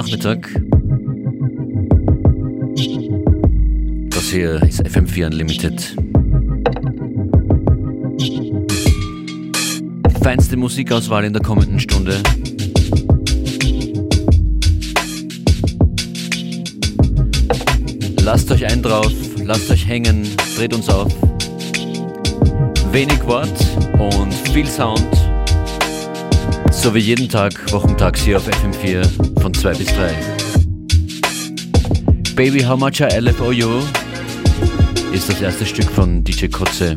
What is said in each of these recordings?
Nachmittag. Das hier ist FM4 Unlimited. Feinste Musikauswahl in der kommenden Stunde. Lasst euch ein drauf, lasst euch hängen, dreht uns auf. Wenig Wort und viel Sound. So wie jeden Tag, wochentags hier auf FM4 von 2 bis 3. Baby How Much I Love You ist das erste Stück von DJ Kotze.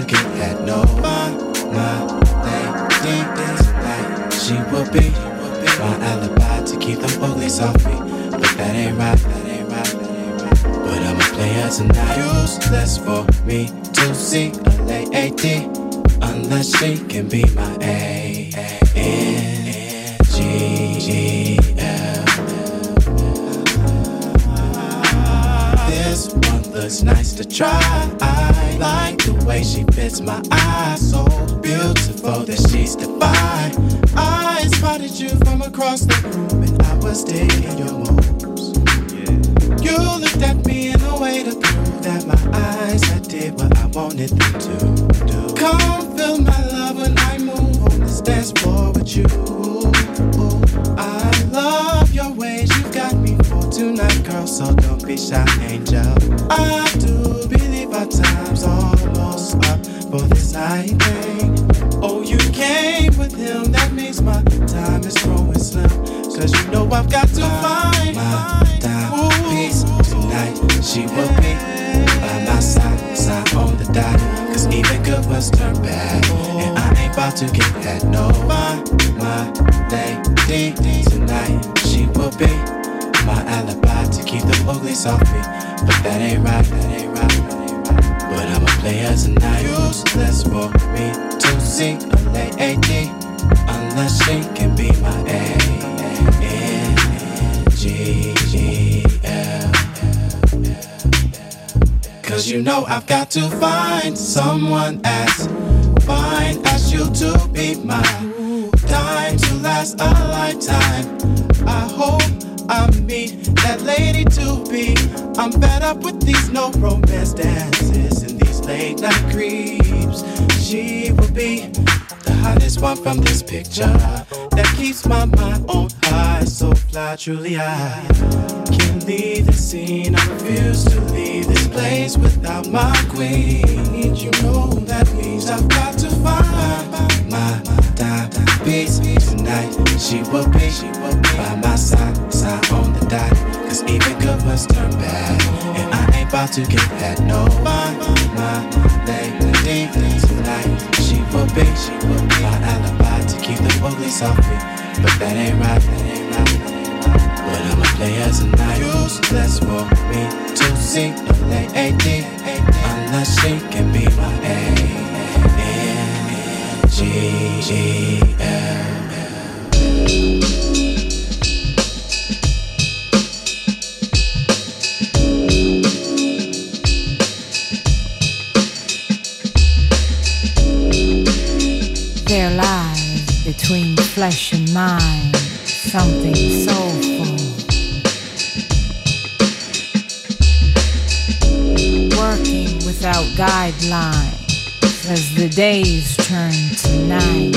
you can have no my my lady is like she will be my alibi to keep them uglies off me. But that ain't right, that ain't right, that ain't right. But I'm a player tonight. Useless for me to see a lady unless she can be my A N G G L. This one looks nice to try way she fits my eyes so beautiful that she's divine. I spotted you from across the room, and I was digging your moves. Yeah. You looked at me in a way to prove that my eyes had did what I wanted them to do. Come feel my love when I move on this dance floor with you. I love your ways, you got me for tonight, girl, so don't be shy, angel. I do. This. Oh, you came with him, that means my time is growing slim. Cause you know I've got to find my time peace tonight. She will be by my side, side on the dot. Cause even good ones turn bad. And I ain't about to get that, no. My, my lady tonight. She will be my alibi to keep the uglies off me. But right, that ain't right, that ain't right. But I'm a player tonight. Useless for me to see a lady unless she can be my A. N G G L. Cause you know I've got to find someone as fine as you to be mine. Time to last a lifetime. I hope I meet that lady to be. I'm fed up with these no romance dances and these late night creeps. She will be the hottest one from this picture that keeps my mind on high. So fly, truly I can't leave the scene. I refuse to leave this place without my queen. You know that means I've got to find my piece tonight. She will be, she will be by my side, side on the dot. Cause even good must turn about to get that. No, my, my lady tonight. She will be, she will be my alibi to keep the uglies off me. But that ain't right, that ain't right. But I'm a player tonight. Useless for me to see a lady unless she can be my A. N G G L. There flesh and mind something soulful. Working without guidelines as the days turn to night.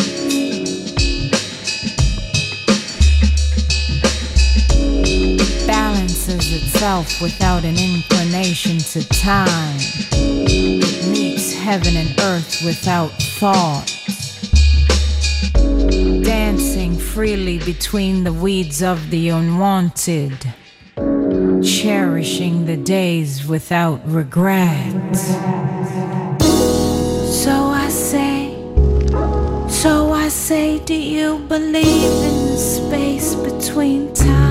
Balances itself without an inclination to time. It meets heaven and earth without thought dancing freely between the weeds of the unwanted, cherishing the days without regret. So I say, so I say, do you believe in the space between time?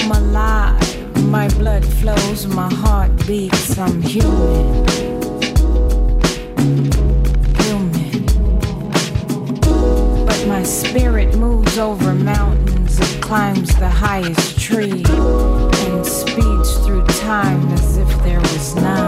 I'm alive. My blood flows, my heart beats. I'm human. Human. But my spirit moves over mountains. It climbs the highest tree and speeds through time as if there was none.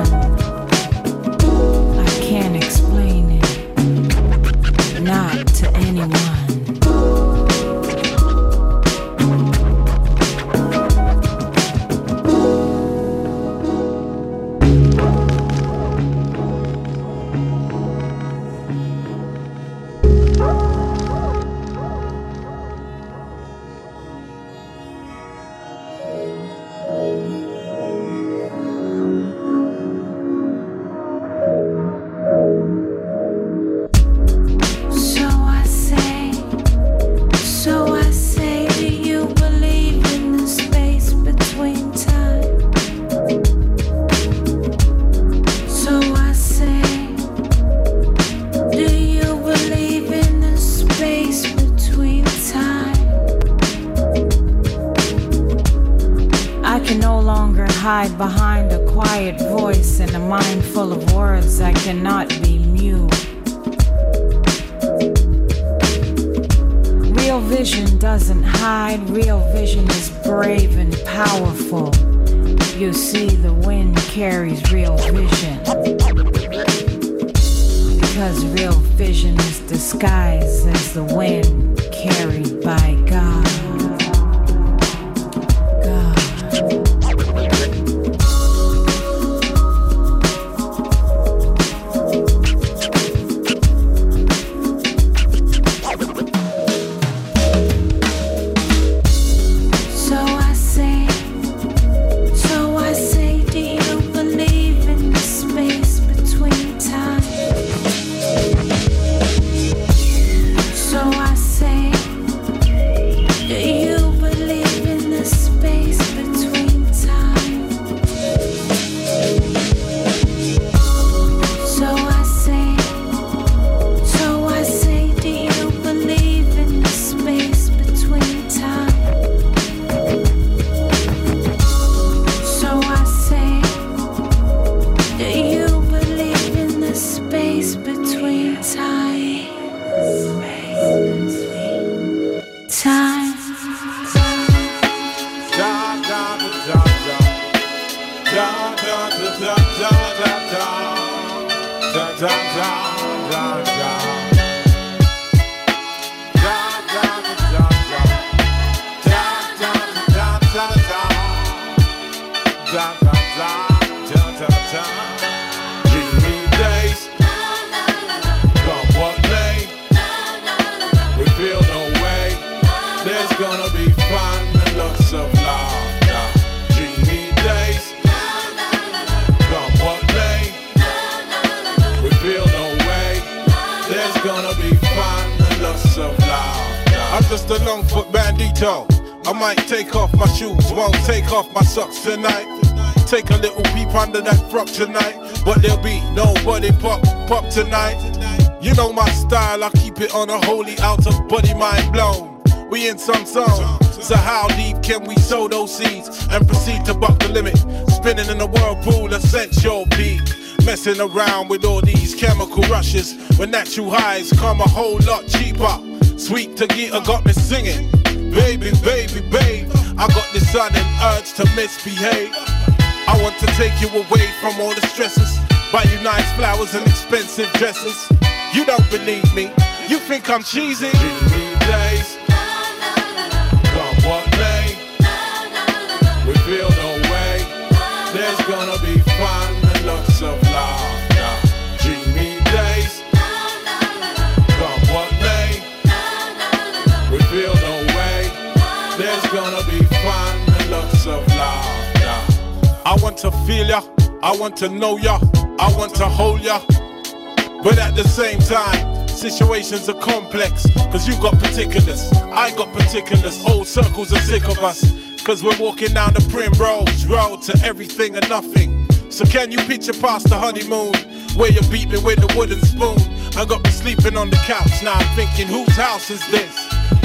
It on a holy out of body mind blown. We in some zone. So how deep can we sow those seeds and proceed to buck the limit? Spinning in a whirlpool of sensual beat. Messing around with all these chemical rushes when natural highs come a whole lot cheaper. Sweet Tagita got me singing. Baby, baby, babe, I got this sudden urge to misbehave. I want to take you away from all the stresses. Buy you nice flowers and expensive dresses. You don't believe me, you think I'm cheesy? Dreamy days. To feel ya. I want to know ya. I want to hold ya. But at the same time, Situations are complex, cause you got particulars. I got particulars. Old circles are sick of us. Cause we're walking down the primrose road to everything and nothing. So can you picture past the honeymoon? Where you beat me with a wooden spoon. I got me sleeping on the couch. Now I'm thinking, whose house is this?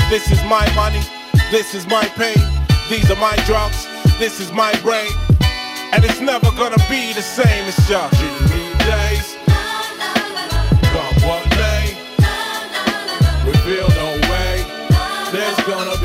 This is my money. This is my pain. These are my drugs. This is my brain. And it's never gonna be the same. It's just days. Come what day. We feel no way. There's gonna be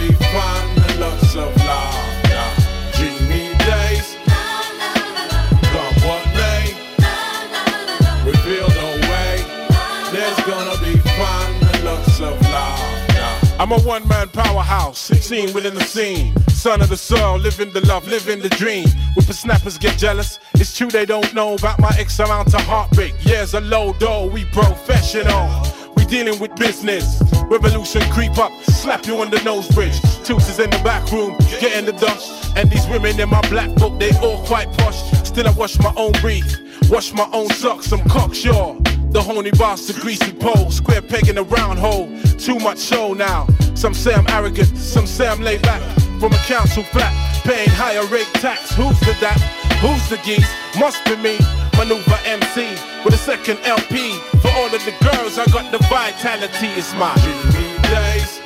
I'm a one-man powerhouse, seen within the scene. Son of the soil, living the love, living the dream. the snappers get jealous. It's true they don't know about my X amount of heartbreak. Years a low dough, we professional We dealing with business. Revolution creep up, slap you on the nose bridge. Toots in the back room, getting the dust. And these women in my black book, they all quite posh. Still I wash my own breath, wash my own socks, I'm cocksure. The horny boss, the greasy pole, square peg in a round hole. Too much show now. Some say I'm arrogant, some say I'm laid back. From a council flat, paying higher rate tax. Who's the that? Who's the geese? Must be me. Manuva MC with a second LP. For all of the girls, I got the vitality. It's my dreamy days.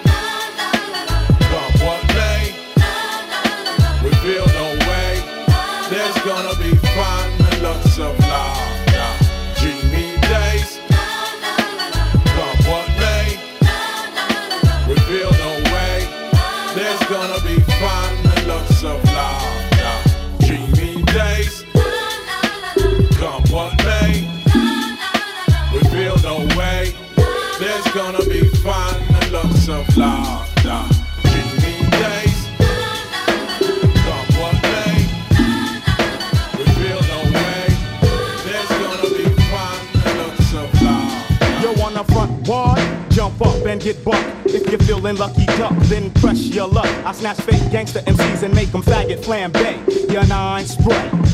Come may. We feel no way. There's gonna be fun get bucked. If you're feeling lucky duck, then press your luck. I snatch fake gangster MCs and make them faggot flambe. Your nine spray.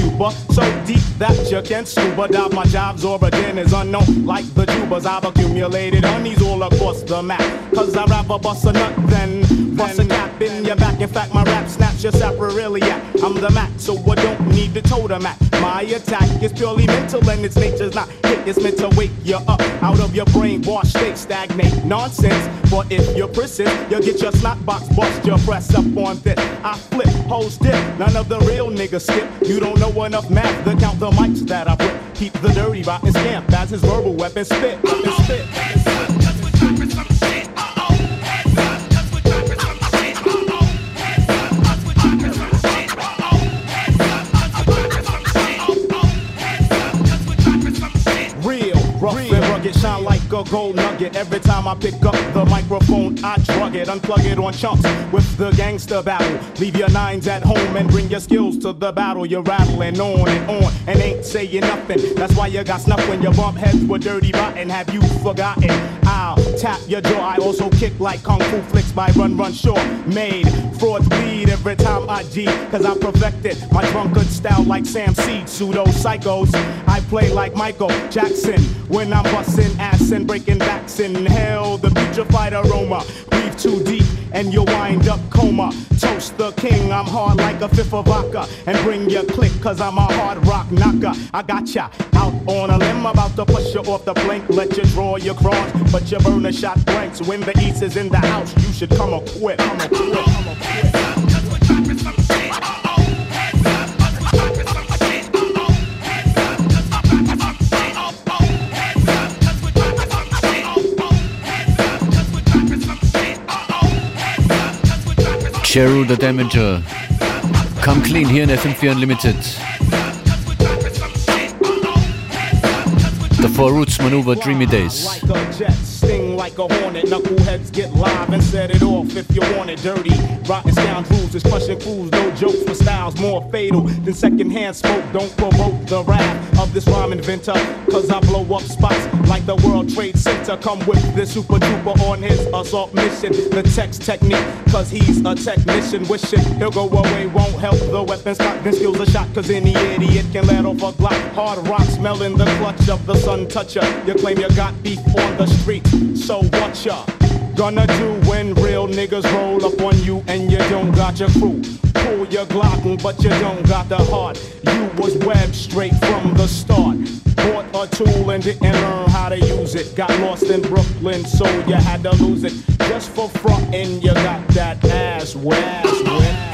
So deep that you can scuba dive. My job's origin is unknown, like the tubas I've accumulated honeys all across the map. Cause I'd rather bust a nut than bust a cap in your back. In fact, my rap snaps your sacroiliac. I'm the Mac, so I don't need the totem at. My attack is purely mental and its nature's not hit. It's meant to wake you up out of your brain, wash state, stagnate nonsense. But if you're persist, you'll get your snot box bust. Your press up on this. I flip, hoes dip. None of the real niggas skip. You don't know enough math to count the mics that I whip. Keep the dirty rotten scamp as his verbal weapon spit. Weapon spit. Like a gold nugget. Every time I pick up the microphone, I drug it, unplug it on chunks with the gangster battle. Leave your nines at home and bring your skills to the battle. You're rattling on and on and ain't saying nothing. That's why you got snuff when you bump heads with dirty rotten. Have you forgotten? Tap your jaw. I also kick like kung fu flicks by Run Run Shaw. Made frauds bleed every time I G, cause I perfected my drunkard style like Sam Seed. Pseudo psychos. I play like Michael Jackson when I'm busting ass and breaking backs in hell. The putrefied aroma. Too deep and you'll wind up coma. Toast the king, I'm hard like a fifth of vodka. And bring your click, cause I'm a hard rock knocker. I got ya out on a limb, about to push you off the blink. Let you draw your cross, but you burn a shot blanks. When the east is in the house, you should come equipped. Come. Come. Jeru the Damaja. Come clean here in FM4 Unlimited. The Four Roots Manuva Dreamy Days. Like a hornet. Knuckleheads get live and set it off if you want it dirty. Rotten scoundrels is crushing fools, no jokes for styles more fatal than secondhand smoke. Don't provoke the wrath of this rhyme inventor. Cause I blow up spots like the World Trade Center. Come with this super duper on his assault mission. The text technique, cause he's a technician. Wishing he'll go away, won't help the weapons. Cock then skills a shot, cause any idiot can let off a glock. Hard rock smelling the clutch of the sun toucher. You claim you got beef on the street, so what ya? Gonna do when real niggas roll up on you and you don't got your crew. Pull your Glock, but you don't got the heart. You was webbed straight from the start. Bought a tool and didn't learn how to use it. Got lost in Brooklyn, so you had to lose it. Just for frontin', you got that ass wet. FM4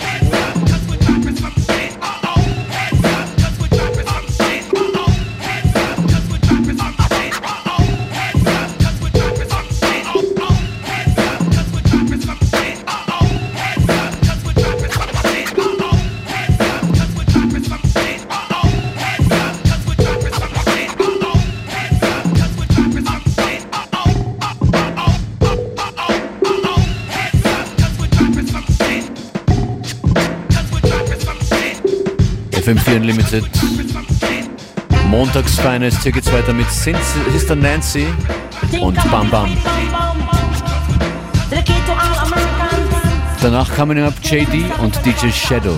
Montags Finest. Hier geht's weiter mit Sister Nancy und Bam Bam. Danach coming up JD und DJ Shadow.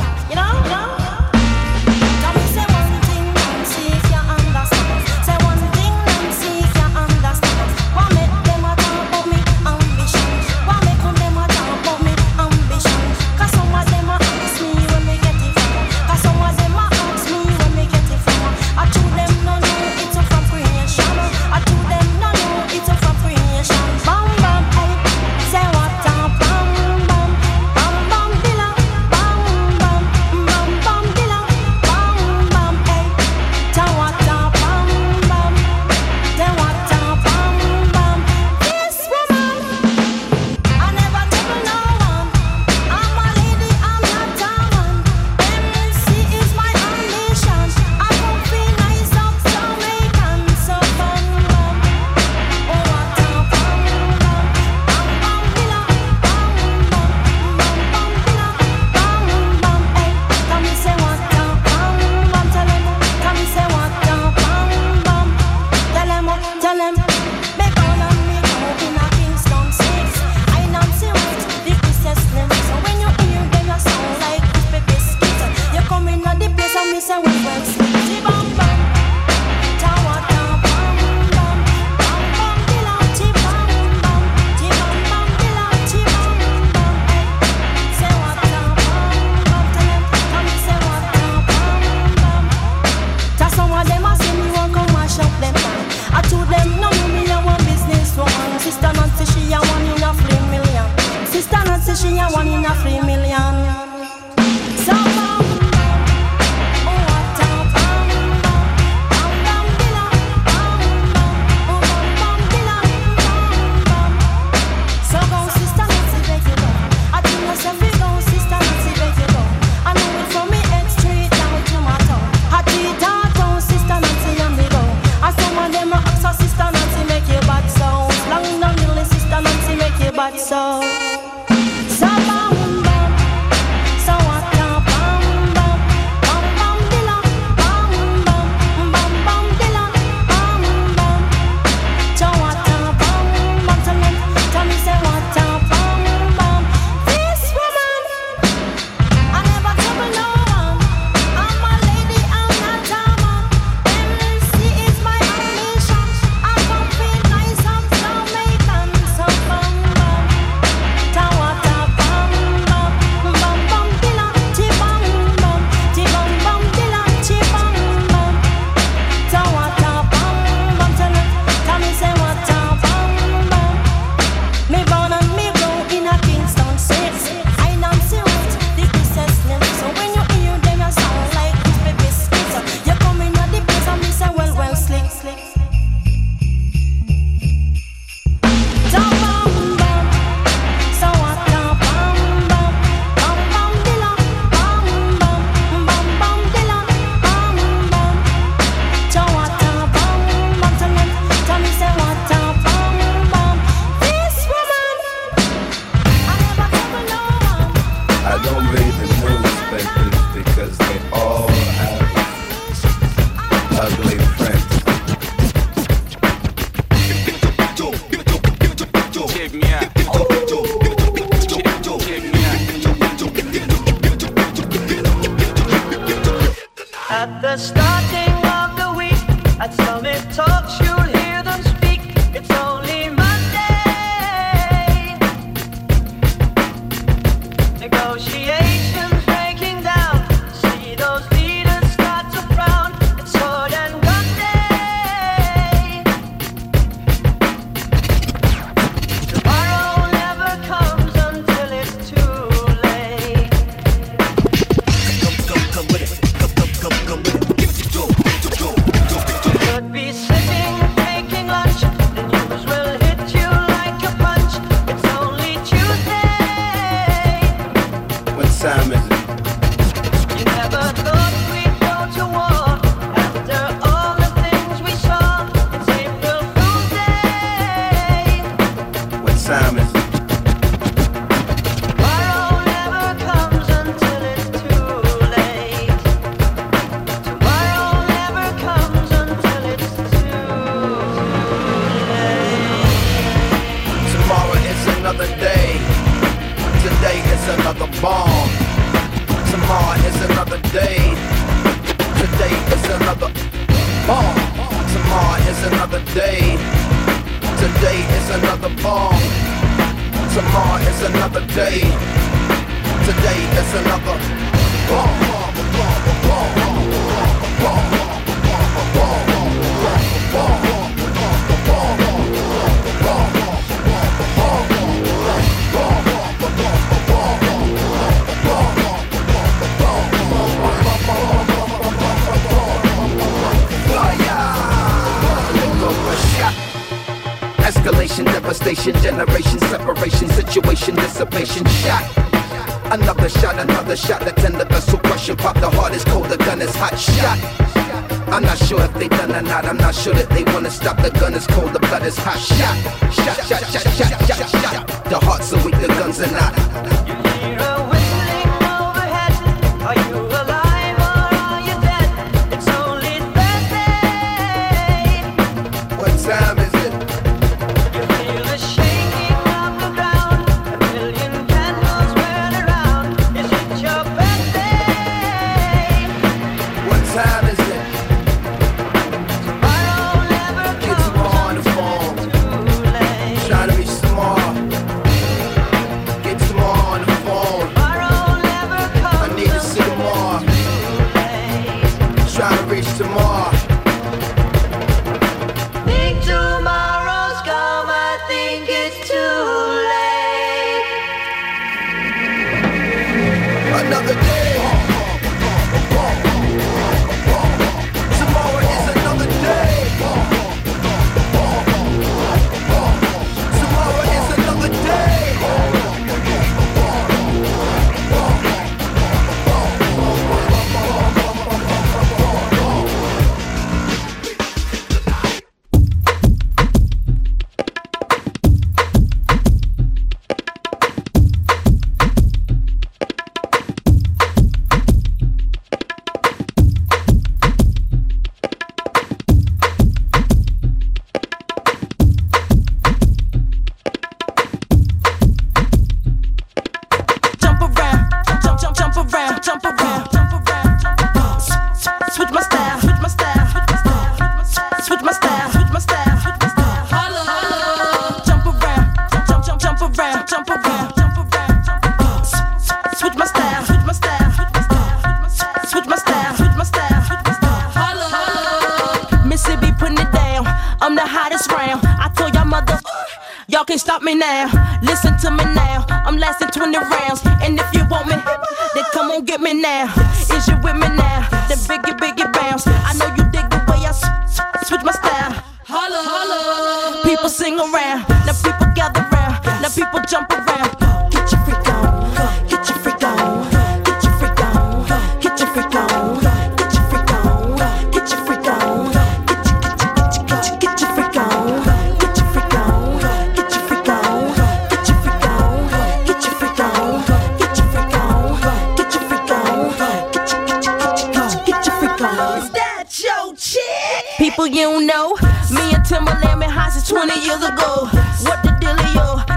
Gather round. Now people jump around. Get your freak on. Get your freak on. Get your freak on. Get your freak on. Get your freak on. Get your freak on. Get your get your get your freak on. Get your freak on. Get your freak on. Get your freak on. Get your freak on. Get your freak on. Get your freak on. Get your get your get your freak on. Is that your chick? People you know. Me and Timbaland been high since 20 years ago.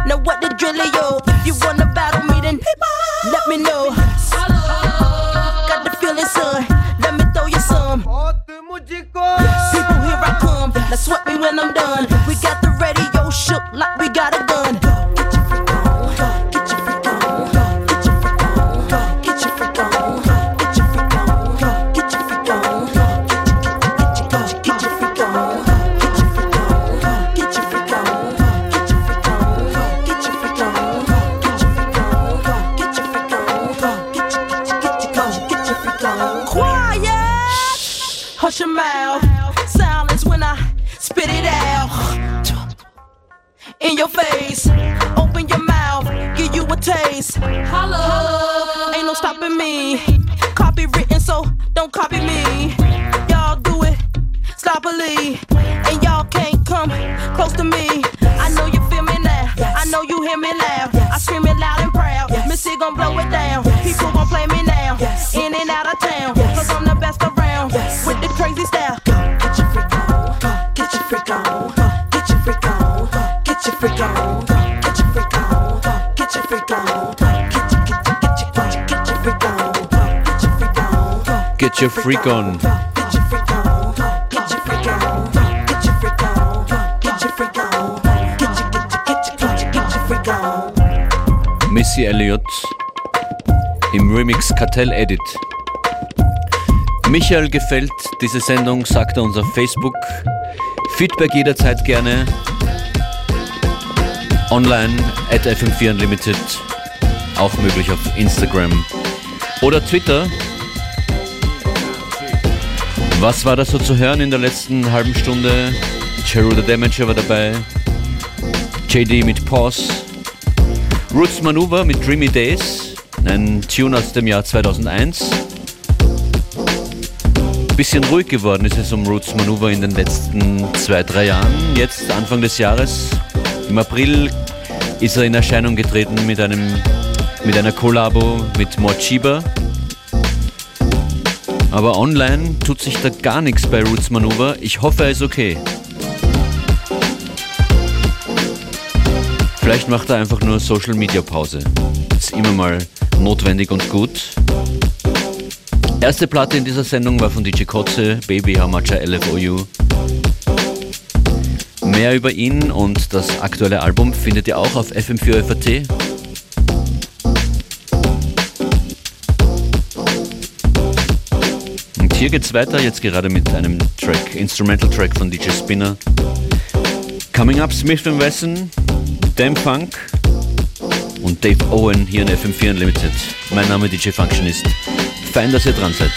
Now what the drill your freak on. Missy Elliott im Remix Kartell Edit. Michael gefällt diese Sendung, sagt er uns auf Facebook. Feedback jederzeit gerne. Online at FM4 Unlimited. Auch möglich auf Instagram oder Twitter. Was war da so zu hören in der letzten halben Stunde? Cheru the Damager war dabei. JD mit Pause. Roots Maneuver mit Dreamy Days, ein Tune aus dem Jahr 2001. Bisschen ruhig geworden ist es um Roots Maneuver in den letzten zwei, drei Jahren. Jetzt, Anfang des Jahres, im April, ist er in Erscheinung getreten mit, einem, mit einer Kollabo mit Mochiba. Aber online tut sich da gar nichts bei Roots Maneuver. Ich hoffe, er ist okay. Vielleicht macht er einfach nur Social Media Pause. Ist immer mal notwendig und gut. Erste Platte in dieser Sendung war von DJ Kotze, Baby How Much I LFO You. Mehr über ihn und das aktuelle Album findet ihr auch auf FM4FAT. Und hier geht's weiter, jetzt gerade mit einem Track, Instrumental Track von DJ Spinner. Coming up Smith Wesson, Damn Funk und Dave Owen hier in FM4 Unlimited. Mein Name DJ Functionist. Fein, dass ihr dran seid.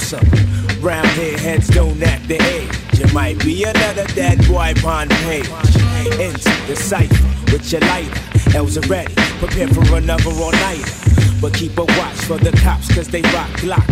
Something. Round here, heads don't act the age. It might be another dead boy on page. Into the cipher with your lighter. L's are ready, prepare for another all nighter. But keep a watch for the cops, cause they rock glocks.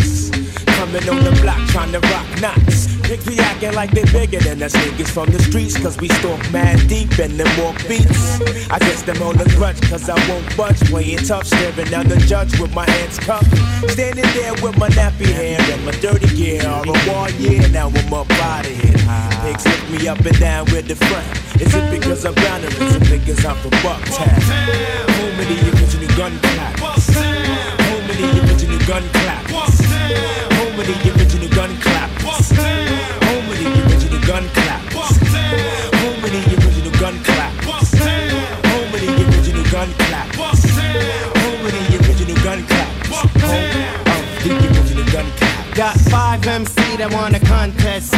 Pigs be acting like they bigger than us niggas from the streets, cause we stalk mad deep and them walk beats. I guess them on the grudge, cause I won't budge. Playing tough, staring down the judge with my hands cupped. Standing there with my nappy hair and my dirty gear. All a war year, now I'm up out of here. Pigs look me up and down with the front. Is it because I'm bound to some niggas I'm from Bucktown? Home of the original gun clap. Home of the original gun clap of the original gun clappers. Home of the original gun clappers. Home of the original gun clappers. Home of the original gun clappers. Home of the original gun clappers. Home of the original gun clappers. Got five MC that wanna contest.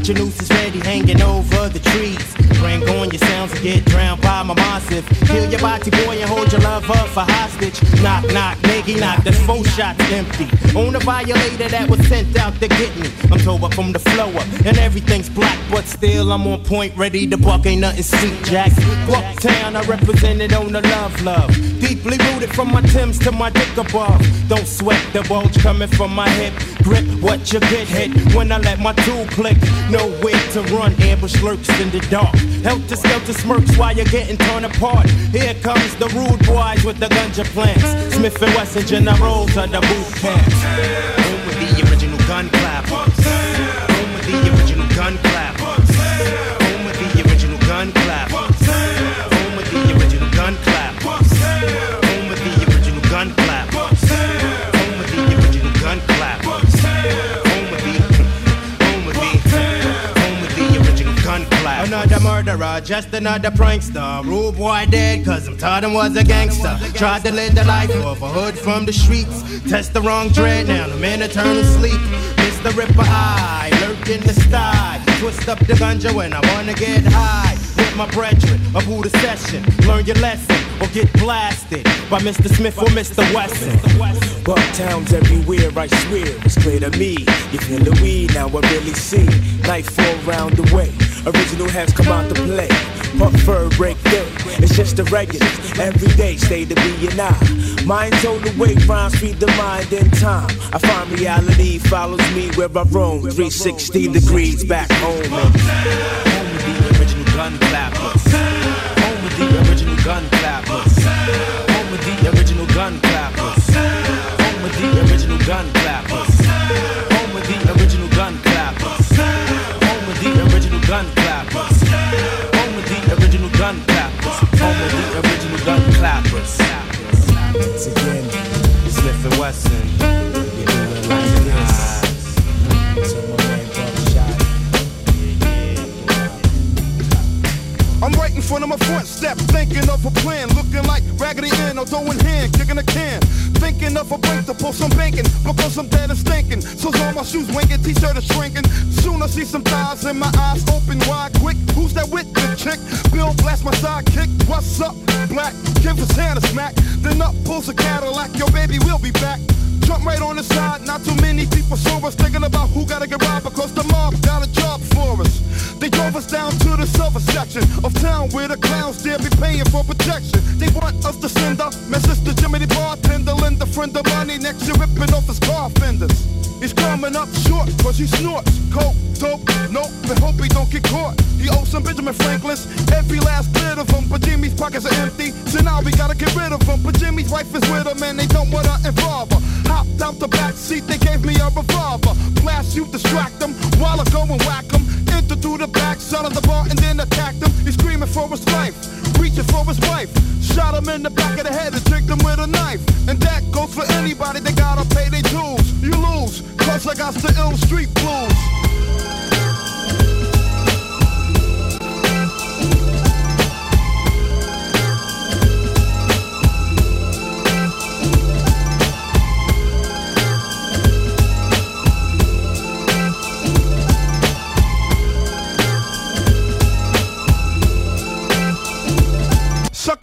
Got your nooses ready hanging over the trees. Bring on your sounds and get drowned by my massive. Kill your body boy and hold your love up for hostage. Knock, knock, nigga, knock, that's four shots empty. On a violator that was sent out to get me. I'm told up from the flow up, and everything's black, but still I'm on point, ready to buck, ain't nothing sweet, Jack. Bucktown, I represented on the love, love. Deeply rooted from my Timbs to my dick above. Don't sweat the bulge coming from my hip. Grip what you get hit when I let my tool click. Nowhere to run, ambush lurks in the dark. Help Helter skelter smirks while you're getting torn apart. Here comes the rude boys with the gunja plants. Smith and Wesson generals of the boot camp. Murderer, just another prankster. Rude boy dead, cause I'm taught him was a gangster. Tried to live the life of a hood from the streets. Test the wrong dread, now I'm in eternal sleep. Mr. Ripper Eye, lurk in the sky. Twist up the ganja when I wanna get high. With my brethren, of who the session. Learn your lesson or get blasted by Mr. Smith or Mr. Wesson. Bucktown's everywhere, I swear. It's clear to me. You feel the weed, now I really see. Nightfall round the way. Original has come out to play. Pump fur break day. It's just the regulars. Every day stay to be and I. Mind's on the way, rhymes feed the mind in time. I find reality follows me where I roam. 360 degrees back home. Home of the original gun clappers. Home of the original gun clappers. Home of the original gun clappers. Home of the original gun clappers. Once again, Smith and Wesson. Front of my front step, thinking of a plan, looking like Raggedy Ann, although in hand, kicking a can. Thinking of a break to pull some banking, because I'm dead and stinking. So all my shoes winking, t-shirt is shrinking. Soon I see some thighs in my eyes open wide, quick. Who's that with the chick? Bill blast my sidekick. What's up, black? Give his hand a smack. Then up pulls a Cadillac. Yo, baby, we'll be back. Jump right on the side, not too many people saw us thinking about who gotta get robbed because the mob got a job for us down to the silver section of town where the clowns dare be paying for protection. They want us to send up my sister Jimmy the bartender, lend a friend of money next year ripping off his car fenders. He's coming up short cause he snorts coke, dope, nope, and hope he don't get caught. He owes some Benjamin Franklin's, every last bit of them, but Jimmy's pockets are empty, so now we gotta get rid of him. But Jimmy's wife is with him and they don't wanna involve her. Hopped out the back seat, they gave me a revolver. Blast you, distract them, while I go and whack them. Enter through the back, side of the bar, and then attacked him. He's screaming for his life, reaching for his wife. Shot him in the back of the head and tricked him with a knife. And that goes for anybody that gotta pay their dues. You lose, cause I got the ill street blues.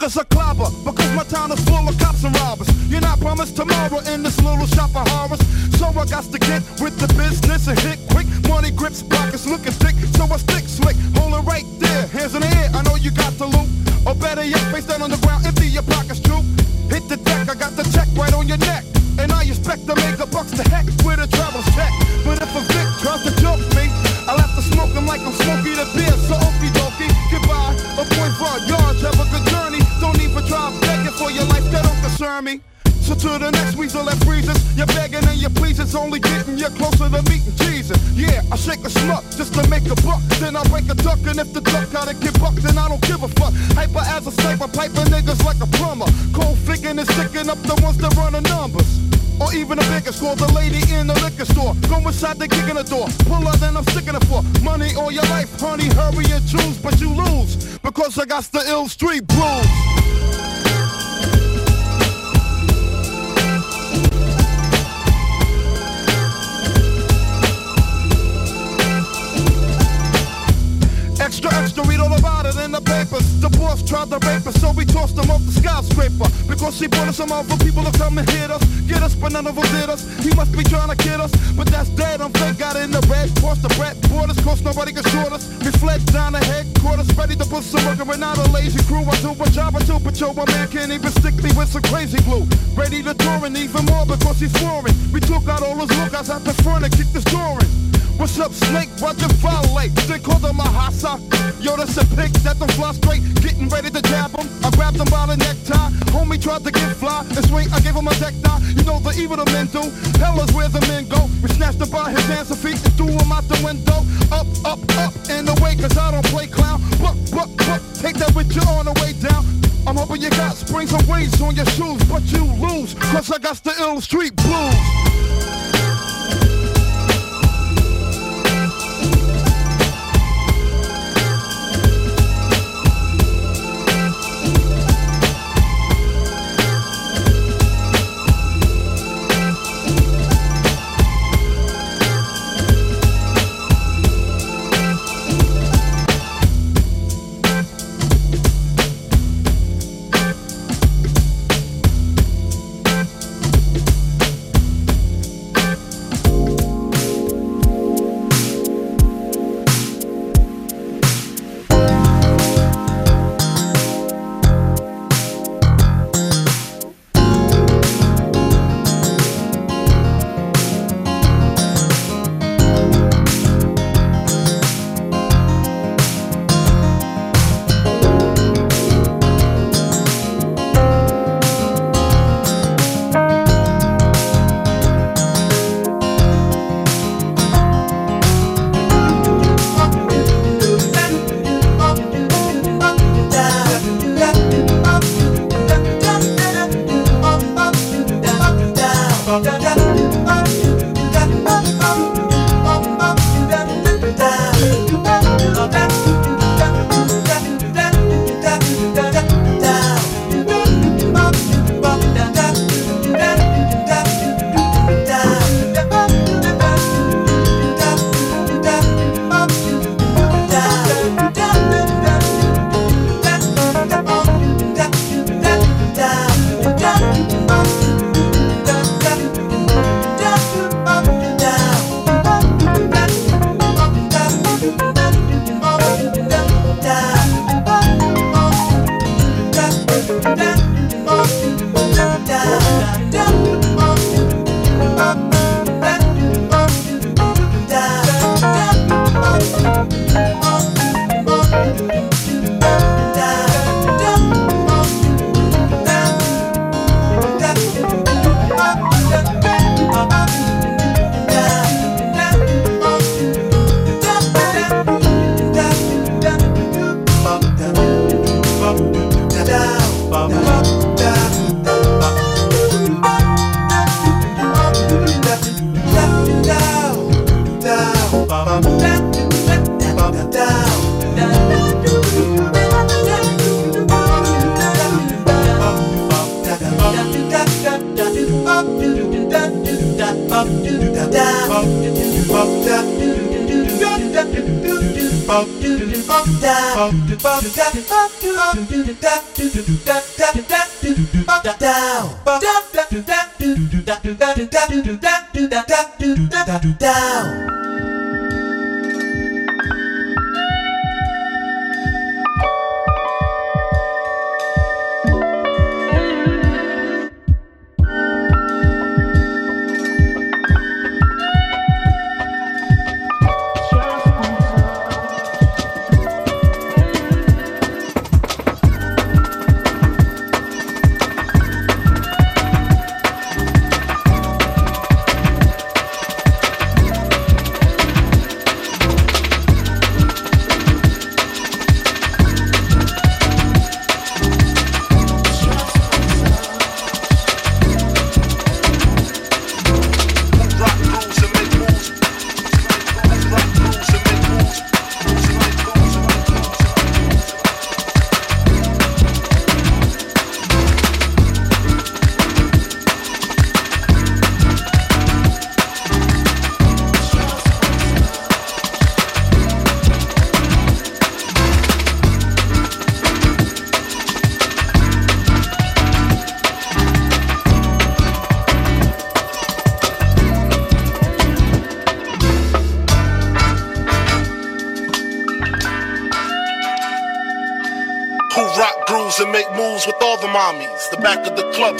Suckers are clobber because my town is full of cops and robbers. You're not promised tomorrow in this little shop of horrors. So I got to get with the business and hit quick. Money grips, pockets looking thick, so I stick slick. Hold it right there, hands in the air. I know you got the loot. Or better yet, face down on the ground, empty your pockets true. Hit the deck, I got the check right on your neck. And I expect to make a bucks to heck with a travel check. But if a Vic tries to jump me, I'll have to smoke him like I'm smoking the beer. So okie dokie, goodbye. A point for yards, have a good concern me. So to the next weasel that freezes, you're begging and you please, it's only getting you closer to meeting Jesus. Yeah, I shake a schmuck just to make a buck, then I break a duck, and if the duck gotta get bucked, then I don't give a fuck. Hyper as a sniper, piping niggas like a plumber. Cold thinking and sticking up the ones that run the numbers. Or even a bigger score, the lady in the liquor store. Go inside the kick in the door. Pull her, then I'm sticking it for. Money or your life, honey, hurry and choose, but you lose. Because I got the ill street blues. Extra, extra, read all about it in the papers. The boss tried to rape us, so we tossed him off the skyscraper. Because she brought us some other people to come and hit us. Get us, but none of them did us. He must be trying to kid us, but that's dead. I'm fake, got in the red. Crossed the bread borders, cause nobody can short us. We fled down the headquarters, ready to put some work, and we're not a lazy crew. I do a job, I do patrol. My man can't even stick me with some crazy glue. Ready to tour and even more because he's foreign. We took out all his lookouts out the front and kicked the door in. What's up, Snake? Roger violate. They called him a hassa. Yo, that's a pick that don't fly straight. Getting ready to jab him. I grabbed him by the necktie. Homie tried to get fly and swing. I gave him a deck tie. You know the evil the men do. Hell is where the men go. We snatched him by his hands and feet and threw him out the window. Up, up, up and away, cause I don't play clown. Buck, buck, buck. Take that with you on the way down. I'm hoping you got springs and waves on your shoes, but you lose, cause I got the ill street blues.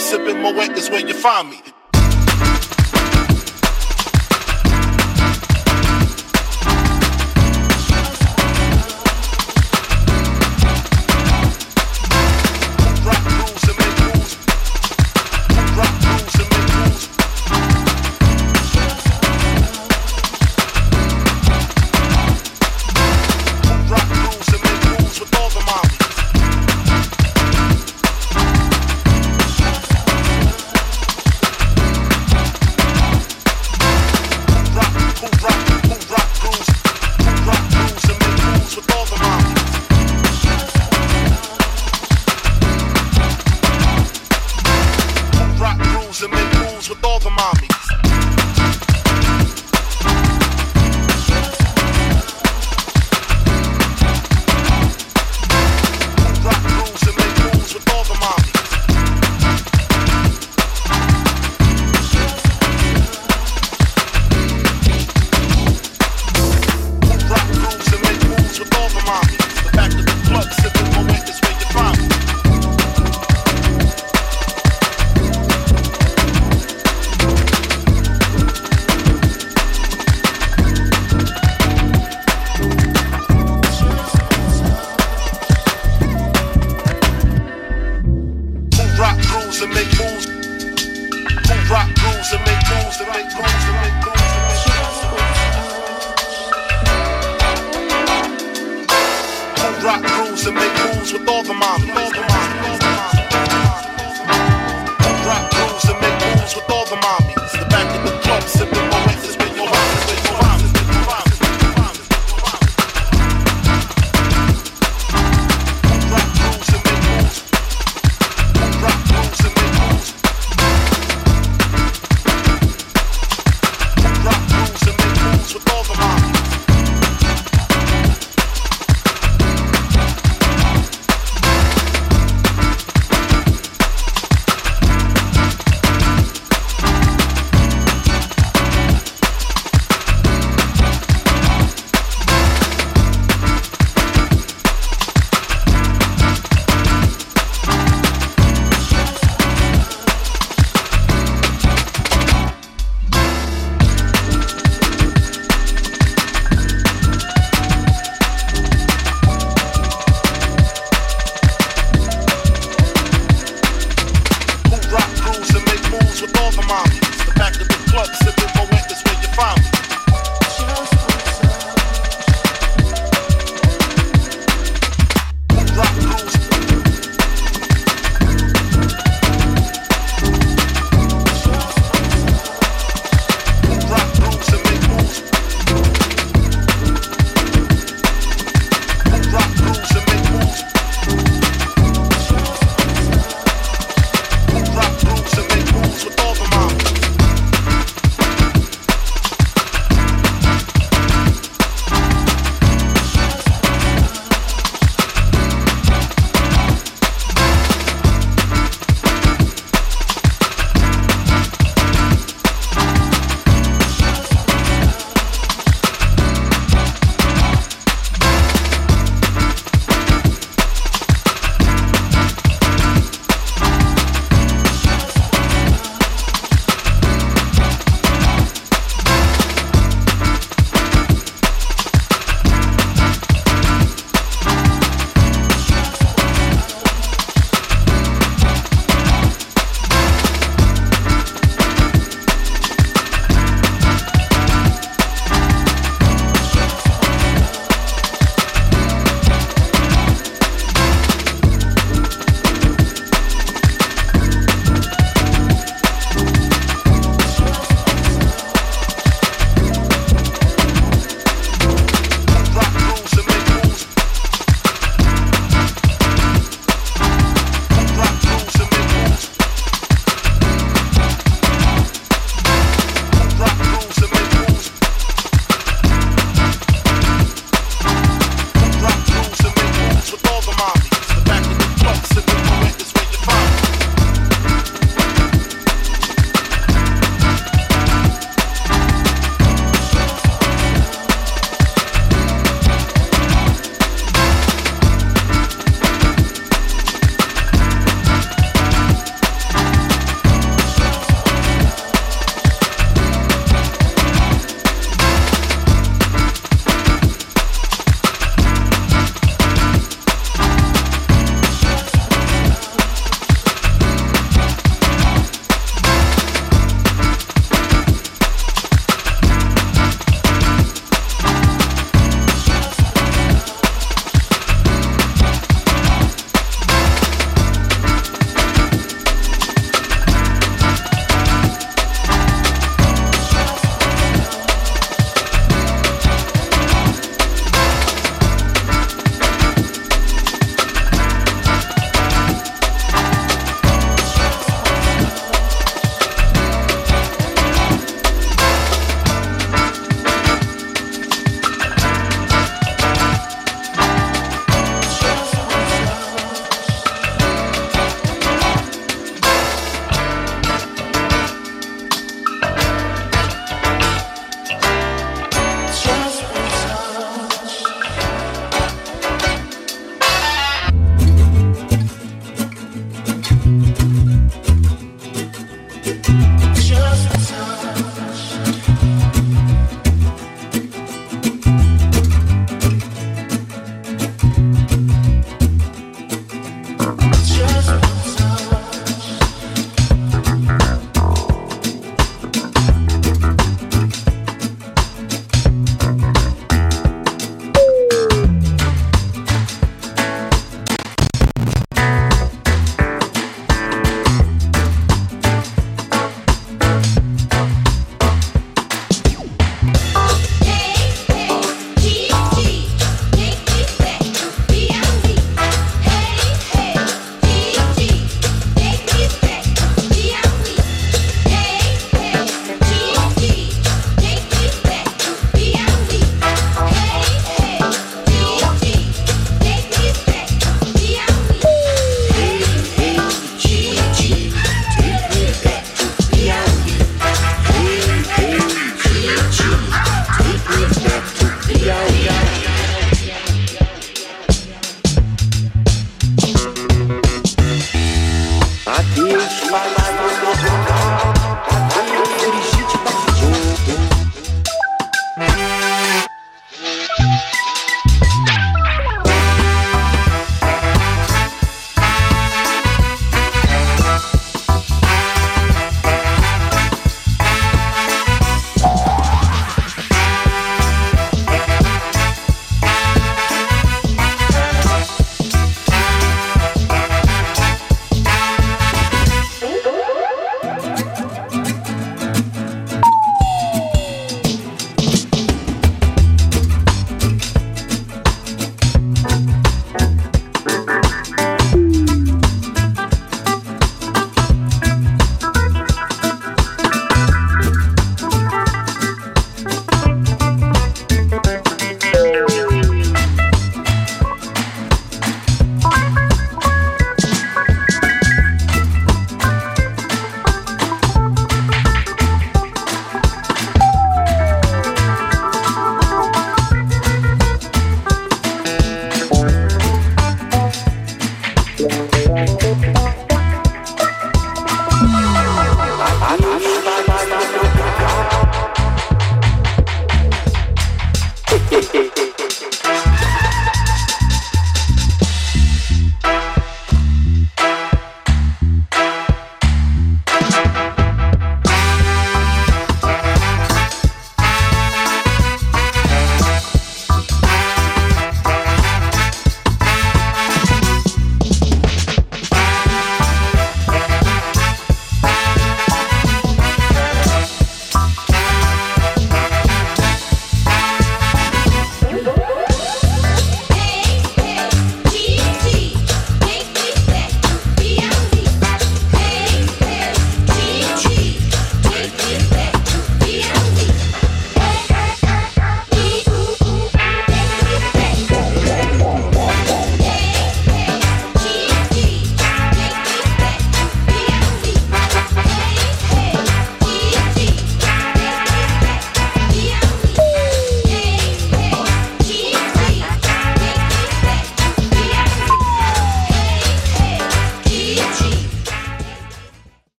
Sipping Moet is where you find me.